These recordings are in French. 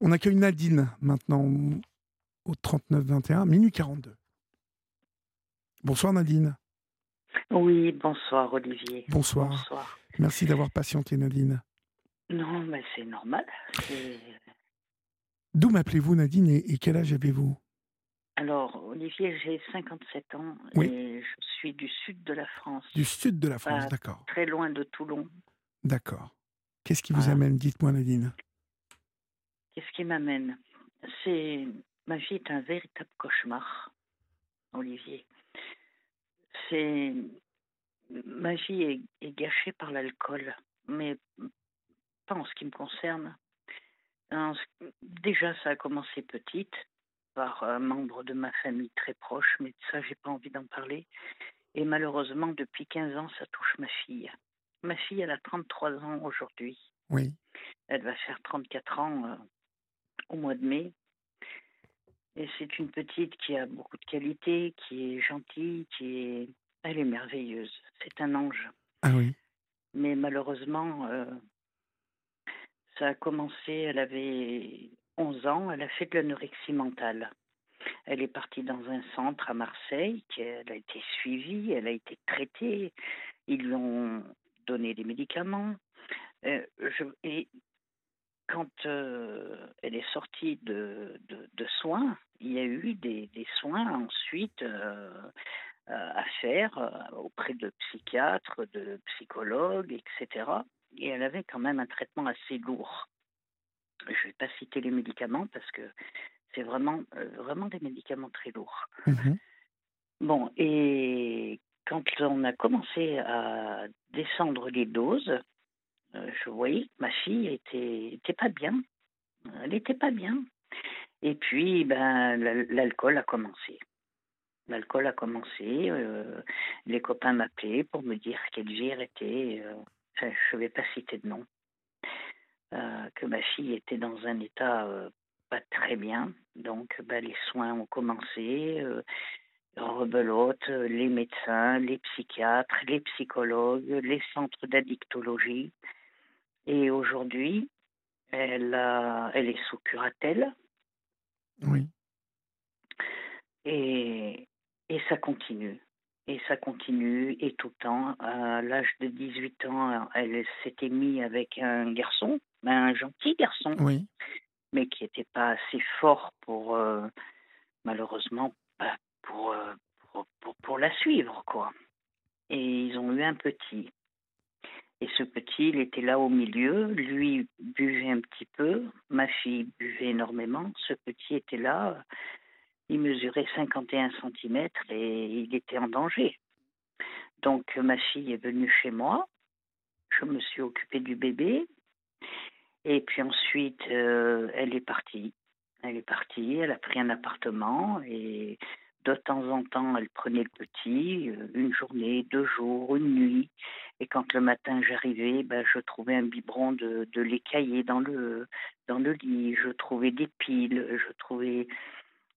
On accueille Nadine maintenant au 39-21, minuit 42. Bonsoir Nadine. Oui, bonsoir Olivier. Bonsoir. Bonsoir. Merci d'avoir patienté Nadine. Non, mais c'est normal. D'où m'appelez-vous Nadine et, quel âge avez-vous? Alors, Olivier, j'ai 57 ans et je suis du sud de la France. Du sud de la France, d'accord. Très loin de Toulon. D'accord. Qu'est-ce qui vous amène? Dites-moi Nadine. Qu'est-ce qui m'amène C'est ma vie est un véritable cauchemar, Olivier. C'est ma vie est, gâchée par l'alcool, mais pas en ce qui me concerne. déjà, ça a commencé petite par un membre de ma famille très proche, mais de ça, j'ai pas envie d'en parler. Et malheureusement, depuis 15 ans, ça touche ma fille. Ma fille, elle a 33 ans aujourd'hui. Oui. Elle va faire 34 ans euh, au mois de mai. Et c'est une petite qui a beaucoup de qualités, qui est gentille, qui est... Elle est merveilleuse. C'est un ange. Ah oui. Mais malheureusement, euh, ça a commencé, elle avait 11 ans, elle a fait de l'anorexie mentale. Elle est partie dans un centre à Marseille, elle a été suivie, elle a été traitée, ils lui ont donné des médicaments. Euh, je, et quand euh, elle est sortie de, de, soins, il y a eu des, des soins ensuite euh, à faire auprès de psychiatres, de psychologues, etc. Et elle avait quand même un traitement assez lourd. Je ne vais pas citer les médicaments parce que c'est vraiment, vraiment des médicaments très lourds. Mmh bon, et quand on a commencé à descendre les doses, euh, je voyais que ma fille était, pas bien. Elle n'était pas bien. Et puis, ben, l'alcool a commencé. L'alcool a commencé. Euh, les copains m'appelaient pour me dire qu'Elvire était. Euh, je ne vais pas citer de nom. que ma fille était dans un état pas très bien. Donc, ben, les soins ont commencé rebelote, les médecins, les psychiatres, les psychologues, les centres d'addictologie. Et aujourd'hui, elle, elle est sous curatelle. Oui. Et, et ça continue. Et ça continue, et tout le temps. À l'âge de 18 ans, elle s'était mise avec un garçon, un gentil garçon, oui. mais qui n'était pas assez fort pour, euh, malheureusement, pour, euh, pour, pour, pour, la suivre, quoi. Et ils ont eu un petit. Et ce petit, il était là au milieu. Lui buvait un petit peu. Ma fille buvait énormément. Ce petit était là. Il mesurait 51 cm et il était en danger. Donc ma fille est venue chez moi. Je me suis occupée du bébé. Et puis ensuite, euh, elle est partie. Elle est partie, elle a pris un appartement et de temps en temps, elle prenait le petit, euh, une journée, deux jours, une nuit. Et quand le matin j'arrivais, ben, je trouvais un biberon de, de lait caillé dans le, dans le lit, je trouvais des piles, je trouvais...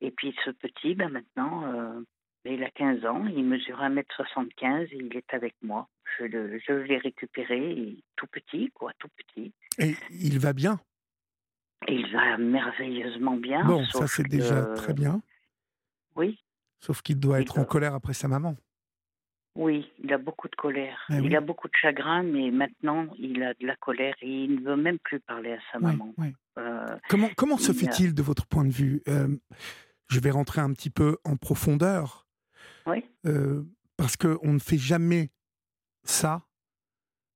Et puis ce petit, ben maintenant, euh, il a 15 ans, il mesure 1m75 et il est avec moi. Je, le, je l'ai récupéré, tout petit, quoi, tout petit. Et il va bien? Il va merveilleusement bien. Bon, ça c'est déjà très bien. Oui. Sauf qu'il doit être en colère après sa maman. Oui, il a beaucoup de colère. Eh il a beaucoup de chagrin, mais maintenant, il a de la colère et il ne veut même plus parler à sa maman. Euh, comment comment se fait-il de votre point de vue? Euh, Je vais rentrer un petit peu en profondeur. Oui. Euh, parce qu'on ne fait jamais ça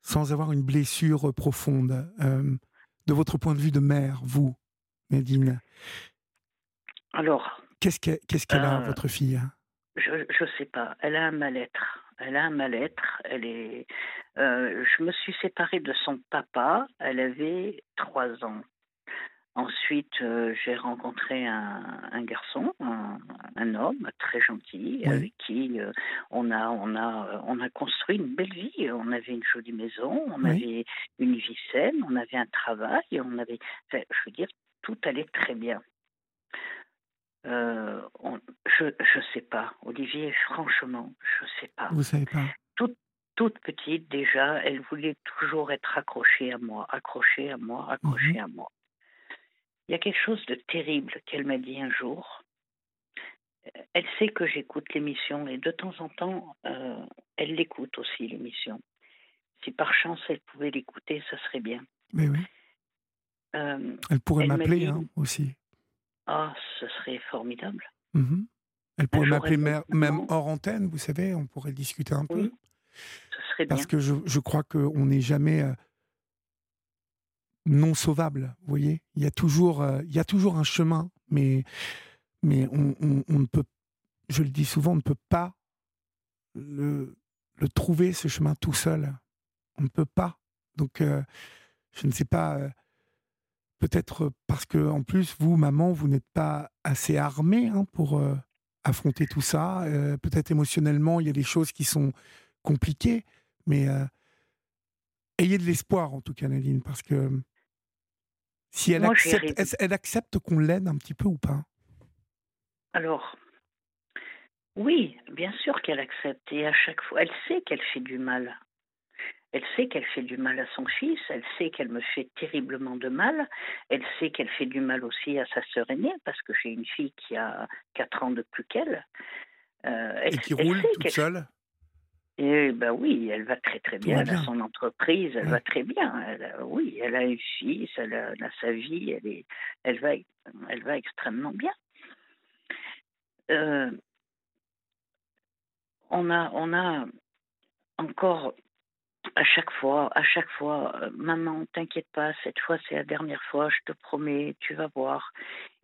sans avoir une blessure profonde. de votre point de vue de mère, vous, Nadine? Alors. Qu'est-ce qu'elle a, votre fille? Je ne sais pas. Elle a un mal-être elle a un mal-être. Elle est. Euh, je me suis séparée de son papa. Elle avait trois ans. Ensuite, euh, j'ai rencontré un, garçon, un, homme très gentil, avec qui euh, on a, on a, on a construit une belle vie. On avait une jolie maison, on avait une vie saine, on avait un travail, on avait, je veux dire, tout allait très bien. Euh, je ne sais pas, Olivier, franchement, je ne sais pas. Vous savez pas toute, toute petite, déjà, elle voulait toujours être accrochée à moi, accrochée à moi, accrochée mhm. à moi. il y a quelque chose de terrible qu'elle m'a dit un jour. Elle sait que j'écoute l'émission et de temps en temps, euh, elle l'écoute aussi, l'émission. Si par chance elle pouvait l'écouter, ça serait bien. Mais oui. Euh, elle pourrait m'appeler hein, aussi. Ah, ce serait formidable. Mhm. Elle pourrait m'appeler même hors antenne, vous savez, on pourrait discuter un peu. Ce serait Parce que je, je crois qu'on n'est jamais euh, non sauvable, vous voyez. Il y, a toujours, il y a toujours un chemin, mais mais on, ne peut, je le dis souvent, on ne peut pas le, le trouver, ce chemin tout seul. On ne peut pas. Donc, euh, je ne sais pas, euh, peut-être parce que, en plus, vous, maman, vous n'êtes pas assez armée hein, pour euh, affronter tout ça. peut-être émotionnellement, il y a des choses qui sont compliquées, mais ayez de l'espoir, en tout cas, Nadine, parce que si elle accepte, elle accepte qu'on l'aide un petit peu ou pas? Alors, oui, bien sûr qu'elle accepte. Et à chaque fois, elle sait qu'elle fait du mal. Elle sait qu'elle fait du mal à son fils, elle sait qu'elle me fait terriblement de mal, elle sait qu'elle fait du mal aussi à sa sœur aînée, parce que j'ai une fille qui a 4 ans de plus qu'elle. Euh, et qui roule toute seule? Et ben oui, elle va très très bien. Elle a son entreprise, elle va très bien. oui, elle a un fils, elle a, sa vie, elle, est, elle, va, elle va extrêmement bien. Euh, on a, on a encore à chaque fois, à chaque fois, euh, maman, t'inquiète pas, cette fois c'est la dernière fois, je te promets, tu vas voir.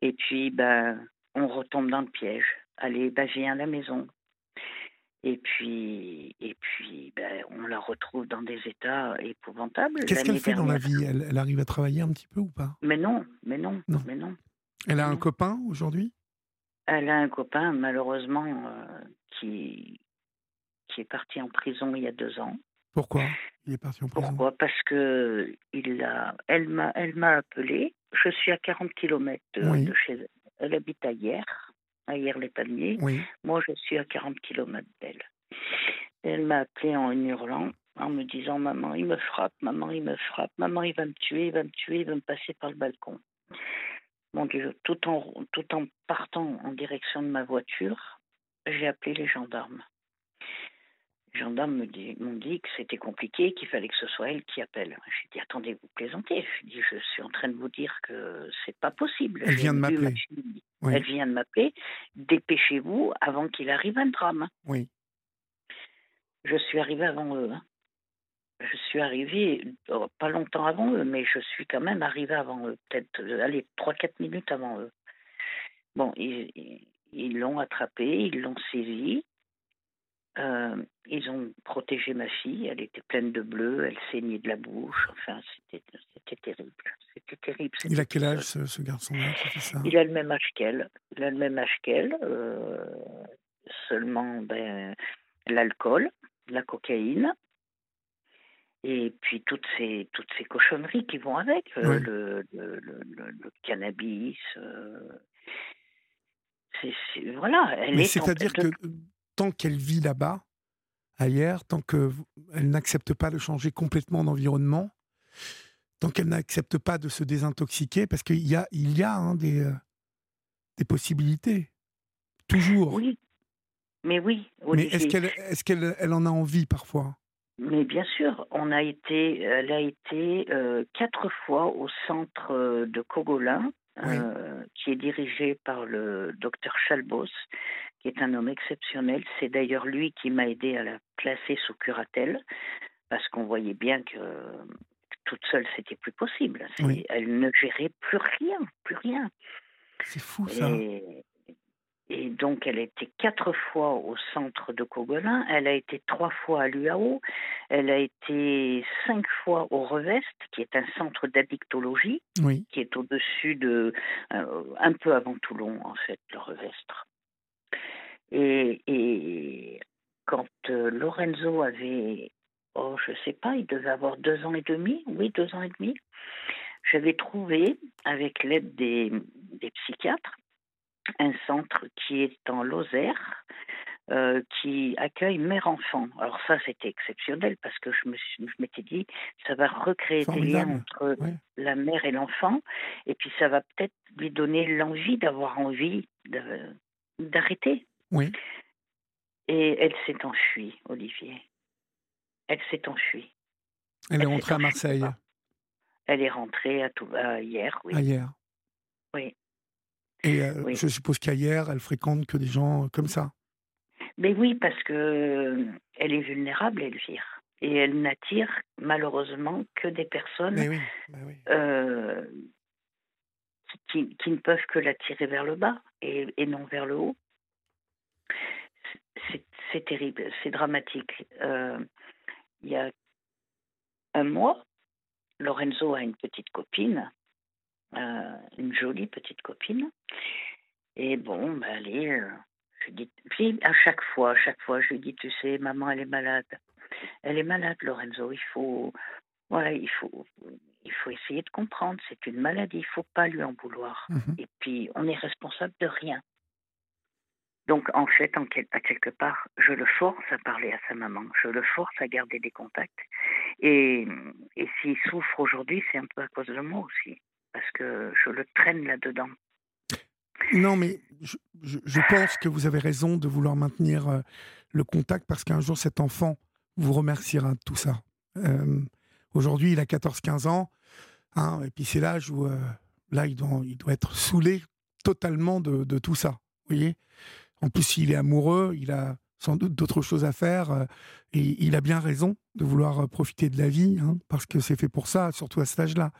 Et puis, ben, on retombe dans le piège. Allez, ben, viens à la maison. Et puis, et puis, ben, on la retrouve dans des états épouvantables. Qu'est-ce qu'elle fait dans la vie? Elle, elle, arrive à travailler un petit peu ou pas? Mais non, mais non, non. mais non. Elle a un copain aujourd'hui? Elle a un copain, malheureusement, euh, qui, qui est parti en prison il y a deux ans. Pourquoi? Il est parti en prison Pourquoi? Parce que il a, elle m'a, elle m'a appelé. Je suis à 40 km de, chez elle. Elle habite à Hier, à Hier-les-Palmiers. Oui. Moi, je suis à 40 km d'elle. Elle m'a appelé en hurlant, en me disant Maman, il me frappe, maman, il me frappe, maman, il va me tuer, il va me tuer, il va me passer par le balcon mon Dieu, tout en, tout en partant en direction de ma voiture, j'ai appelé les gendarmes. Les gendarmes m'ont dit, dit, que c'était compliqué, qu'il fallait que ce soit elle qui appelle. J'ai dit attendez, vous plaisantez. Je dit je suis en train de vous dire que c'est pas possible. Elle vient de m'appeler. Elle vient de m'appeler. Dépêchez-vous avant qu'il arrive un drame. Oui. Je suis arrivée avant eux. Hein je suis arrivée, oh, pas longtemps avant eux, mais je suis quand même arrivée avant eux, peut-être, euh, allez, 3-4 minutes avant eux. Bon, ils l'ont attrapé, ils l'ont saisi, euh, ils ont protégé ma fille, elle était pleine de bleu, elle saignait de la bouche, enfin, c'était terrible. C'était terrible. Il a quel âge ce, garçon-là Il a le même âge qu'elle, il a le même âge qu'elle, euh, seulement ben, l'alcool, la cocaïne, et puis toutes ces, toutes ces cochonneries qui vont avec, euh, le, le, le, cannabis. Euh, voilà, elle est. C'est-à-dire que tant qu'elle vit là-bas, ailleurs, tant qu'elle n'accepte pas de changer complètement d'environnement, tant qu'elle n'accepte pas de se désintoxiquer, parce qu'il y a, il y a hein, des, euh, des possibilités. Toujours. Oui. Mais oui. Mais est-ce qu'elle est qu'elle elle en a envie parfois? Mais bien sûr, on a été, elle a été euh, quatre fois au centre euh, de Cogolin, euh, qui est dirigé par le docteur Chalbos, qui est un homme exceptionnel. C'est d'ailleurs lui qui m'a aidé à la placer sous curatelle, parce qu'on voyait bien que toute seule, c'était plus possible. Elle ne gérait plus rien, plus rien. C'est fou ça. Et donc, elle a été quatre fois au centre de Cogolin, elle a été trois fois à l'UAO, elle a été cinq fois au Revest, qui est un centre d'addictologie, qui est au-dessus de, euh, un peu avant Toulon, en fait, le Revestre. Et, et quand euh, Lorenzo avait, oh, je sais pas, il devait avoir deux ans et demi, oui, deux ans et demi, j'avais trouvé, avec l'aide des, des psychiatres, un centre qui est en Lozère, euh, qui accueille mère-enfant. Alors ça, c'était exceptionnel parce que je, me je m'étais dit, ça va recréer des liens entre la mère et l'enfant, et puis ça va peut-être lui donner l'envie d'avoir envie d'arrêter. Oui. Et elle s'est enfuie, Olivier. Elle s'est enfuie. Elle, est rentrée à Marseille. Elle est rentrée à, tout, hier, oui. hier. Oui. Et euh, je suppose qu'ailleurs, elle fréquente que des gens comme ça. Mais oui, parce que euh, elle est vulnérable, Elvire. Et elle n'attire malheureusement que des personnes euh, qui, ne peuvent que l'attirer vers le bas et, non vers le haut. C'est terrible, c'est dramatique. il y a un mois, Lorenzo a une petite copine, euh, une jolie petite copine. Et bon, ben allez, euh, je dis, à chaque fois, à chaque fois, je lui dis, tu sais, maman, elle est malade. Elle est malade, Lorenzo. Il faut, voilà, il faut, il faut essayer de comprendre. C'est une maladie. Il faut pas lui en vouloir. Mhm. Et puis, on est responsable de rien. Donc, en fait, en à quelque part, je le force à parler à sa maman, je le force à garder des contacts. Et, et s'il souffre aujourd'hui, c'est un peu à cause de moi aussi, parce que je le traîne là-dedans. Non, mais je, je, pense que vous avez raison de vouloir maintenir euh, le contact, parce qu'un jour, cet enfant vous remerciera de tout ça. Euh, aujourd'hui, il a 14-15 ans, hein, et puis c'est l'âge où, euh, là, il doit, il doit être saoulé totalement de, de tout ça. Vous voyez en plus, s'il est amoureux, il a sans doute d'autres choses à faire euh, et il a bien raison de vouloir euh, profiter de la vie hein, parce que c'est fait pour ça, surtout à cet âge-là.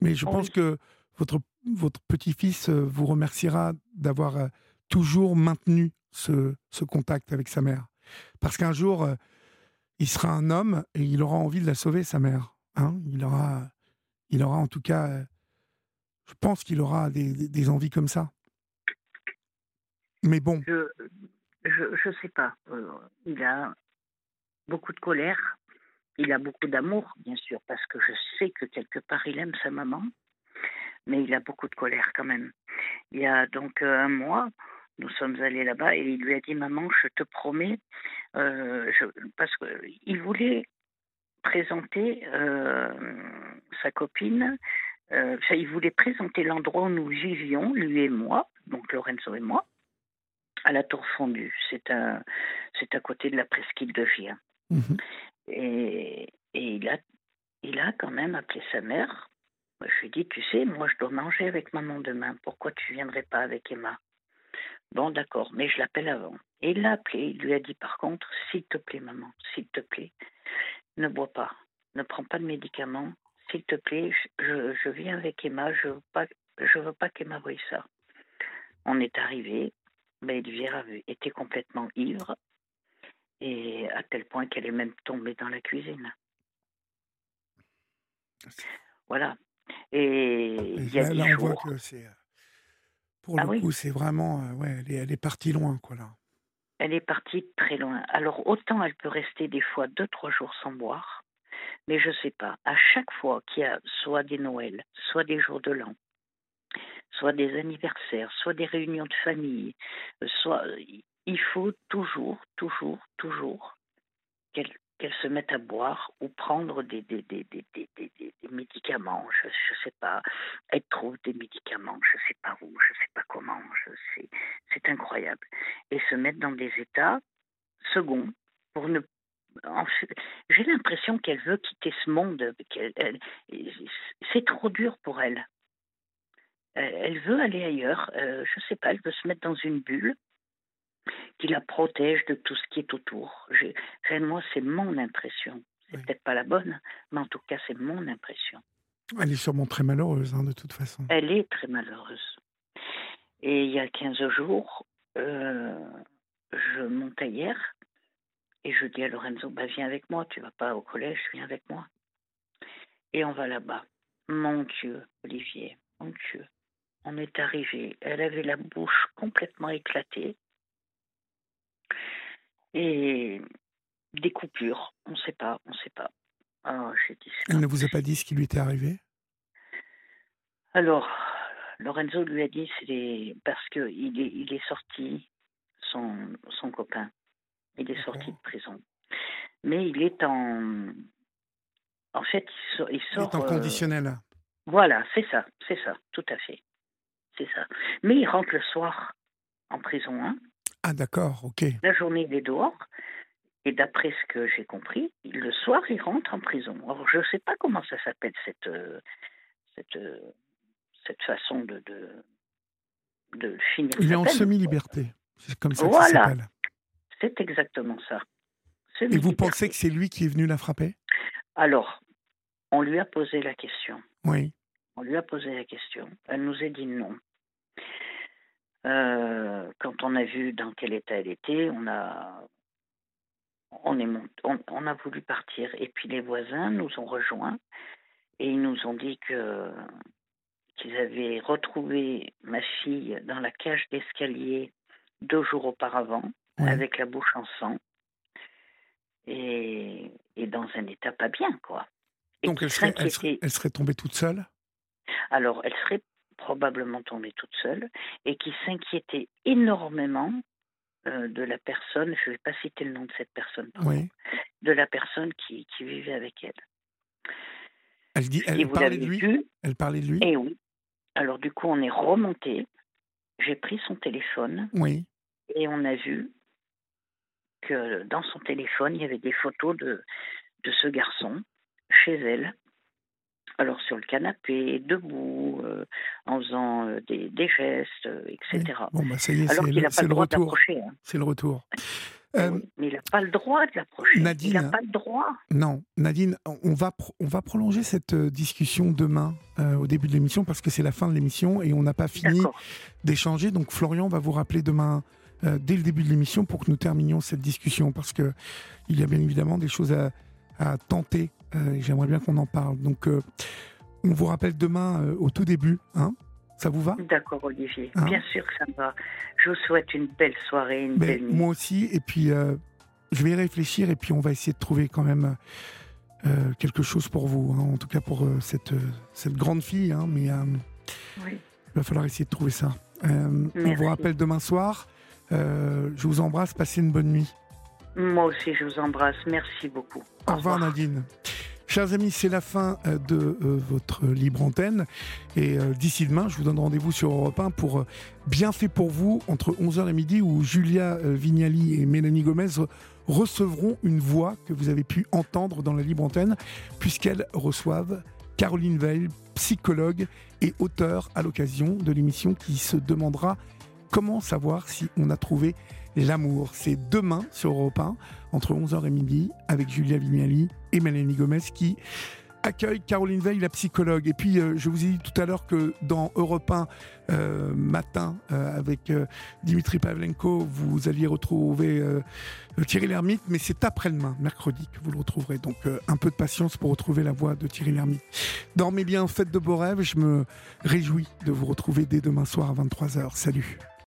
Mais je pense que votre, votre petit-fils vous remerciera d'avoir toujours maintenu ce, ce, contact avec sa mère. Parce qu'un jour, il sera un homme et il aura envie de la sauver, sa mère. Hein. il, aura, il aura en tout cas, je pense qu'il aura des, envies comme ça. Mais bon. Je je, sais pas. Euh, il a beaucoup de colère. Il a beaucoup d'amour, bien sûr, parce que je sais que quelque part il aime sa maman. Mais il a beaucoup de colère quand même. Il y a donc euh, un mois, nous sommes allés là-bas et il lui a dit Maman, je te promets, euh, parce qu'il voulait présenter sa copine, il voulait présenter l'endroit où nous vivions, lui et moi, donc Lorenzo et moi, à la Tour Fondue. C'est un, c'est à côté de la presqu'île de Vien. Mhm. Et, et, il a, il a quand même appelé sa mère. Je lui ai dit, tu sais, moi je dois manger avec maman demain. Pourquoi tu viendrais pas avec Emma? Bon, d'accord, mais je l'appelle avant. Et il l'a appelé. Il lui a dit, par contre, s'il te plaît, maman, s'il te plaît, ne bois pas, ne prends pas de médicaments. S'il te plaît, je, je viens avec Emma. Je veux pas, je veux pas qu'Emma voie ça. On est arrivé, mais Elvire était complètement ivre et à tel point qu'elle est même tombée dans la cuisine. Voilà. Et il y a là, on voit que c'est. Euh, pour ah le coup, c'est vraiment. Euh, ouais, elle est, elle est, partie loin, quoi, là. Elle est partie très loin. Alors, autant elle peut rester des fois deux, trois jours sans boire, mais je sais pas. À chaque fois qu'il y a soit des Noëls, soit des jours de l'an, soit des anniversaires, soit des réunions de famille, euh, soit il faut toujours, toujours, toujours qu'elle se mette à boire ou prendre des, des, des, des médicaments, je ne sais pas, elle trouve des médicaments, je ne sais pas où, je ne sais pas comment, c'est incroyable. Et se mettre dans des états seconds pour ne j'ai l'impression qu'elle veut quitter ce monde. C'est trop dur pour elle. Euh, elle veut aller ailleurs, euh, je ne sais pas, elle veut se mettre dans une bulle qui la protège de tout ce qui est autour. Réellement, c'est mon impression. C'est peut-être pas la bonne, mais en tout cas, c'est mon impression. Elle est sûrement très malheureuse, hein, de toute façon. Elle est très malheureuse. Et il y a 15 jours, euh, je montais hier et je dis à Lorenzo, bah, viens avec moi, tu vas pas au collège, viens avec moi. Et on va là-bas. Mon Dieu, Olivier, mon Dieu on est arrivé. Elle avait la bouche complètement éclatée et des coupures. On ne sait pas, on ne sait pas. Alors, dit, Elle ne vous a pas dit ce qui lui était arrivé? Alors, Lorenzo lui a dit c'est parce qu'il est, il est sorti, son, son copain. Il est sorti de prison. Mais il est en. En fait, il, sort. Il, sort, est en conditionnel. Voilà, c'est ça, c'est ça, tout à fait. C'est ça. Mais il rentre le soir en prison. Hein. Ah, d'accord, ok. La journée, il est dehors. Et d'après ce que j'ai compris, le soir, il rentre en prison. Alors, je ne sais pas comment ça s'appelle, cette, cette, cette façon de, de, de finir. Il est en semi-liberté. C'est comme ça voilà. que ça s'appelle. C'est exactement ça. Et vous pensez que c'est lui qui est venu la frapper? Alors, on lui a posé la question. Oui. On lui a posé la question. Elle nous a dit non. Euh, quand on a vu dans quel état elle était, on a, on, est on, on, a voulu partir. Et puis les voisins nous ont rejoints et ils nous ont dit que qu'ils avaient retrouvé ma fille dans la cage d'escalier deux jours auparavant, oui. avec la bouche en sang, et, et, dans un état pas bien, quoi. Et Donc elle serait, elle, serait, elle serait, tombée toute seule? Alors, elle serait probablement tombée toute seule, et qui s'inquiétait énormément euh, de la personne, je ne vais pas citer le nom de cette personne, pardon, oui. de la personne qui, qui, vivait avec elle. Elle, dit, elle, parlait de lui? vu, elle parlait de lui? Eh oui. Alors du coup, on est remonté. J'ai pris son téléphone. Oui. Et on a vu que dans son téléphone, il y avait des photos de, de ce garçon chez elle. Alors sur le canapé, debout, euh, en faisant euh, des, des, gestes, euh, etc. Bon, bah ça y est, Alors qu'il n'a pas le, le droit retour. Hein. C'est le retour. Euh, mais il n'a pas le droit de l'approcher. Nadine, il n'a pas le droit. Non, Nadine, on va, on va prolonger cette discussion demain euh, au début de l'émission parce que c'est la fin de l'émission et on n'a pas fini d'échanger. Donc Florian va vous rappeler demain euh, dès le début de l'émission pour que nous terminions cette discussion parce que il y a bien évidemment des choses à, à tenter euh, et j'aimerais bien qu'on en parle. Donc euh, on vous rappelle demain au tout début, hein ça vous va? D'accord, Olivier. Hein? Bien sûr que ça me va. Je vous souhaite une belle soirée, une Mais belle nuit. Moi aussi. Et puis, je vais y réfléchir et puis on va essayer de trouver quand même euh, quelque chose pour vous. Hein, en tout cas, pour euh, cette, cette grande fille. Hein, mais oui. il va falloir essayer de trouver ça. on vous rappelle demain soir. Je vous embrasse. Passez une bonne nuit. Moi aussi, je vous embrasse. Merci beaucoup. Au, Au revoir, revoir, Nadine. Chers amis, c'est la fin de euh, votre libre antenne. Et euh, d'ici demain, je vous donne rendez-vous sur Europe 1 pour euh, Bien fait pour vous, entre 11h et midi, où Julia Vignali et Mélanie Gomez recevront une voix que vous avez pu entendre dans la libre antenne, puisqu'elles reçoivent Caroline Veil, psychologue et auteur à l'occasion de l'émission qui se demandera comment savoir si on a trouvé l'amour? C'est demain sur Europe 1, entre 11h et midi, avec Julia Vignali et Mélanie Gomez qui accueille Caroline Veil, la psychologue. Et puis, euh, je vous ai dit tout à l'heure que dans Europe 1 euh, matin, euh, avec Dimitri Pavlenko, vous alliez retrouver Thierry Lhermitte, mais c'est après-demain, mercredi, que vous le retrouverez. Donc, un peu de patience pour retrouver la voix de Thierry Lhermitte. Dormez bien, faites de beaux rêves. Je me réjouis de vous retrouver dès demain soir à 23h. Salut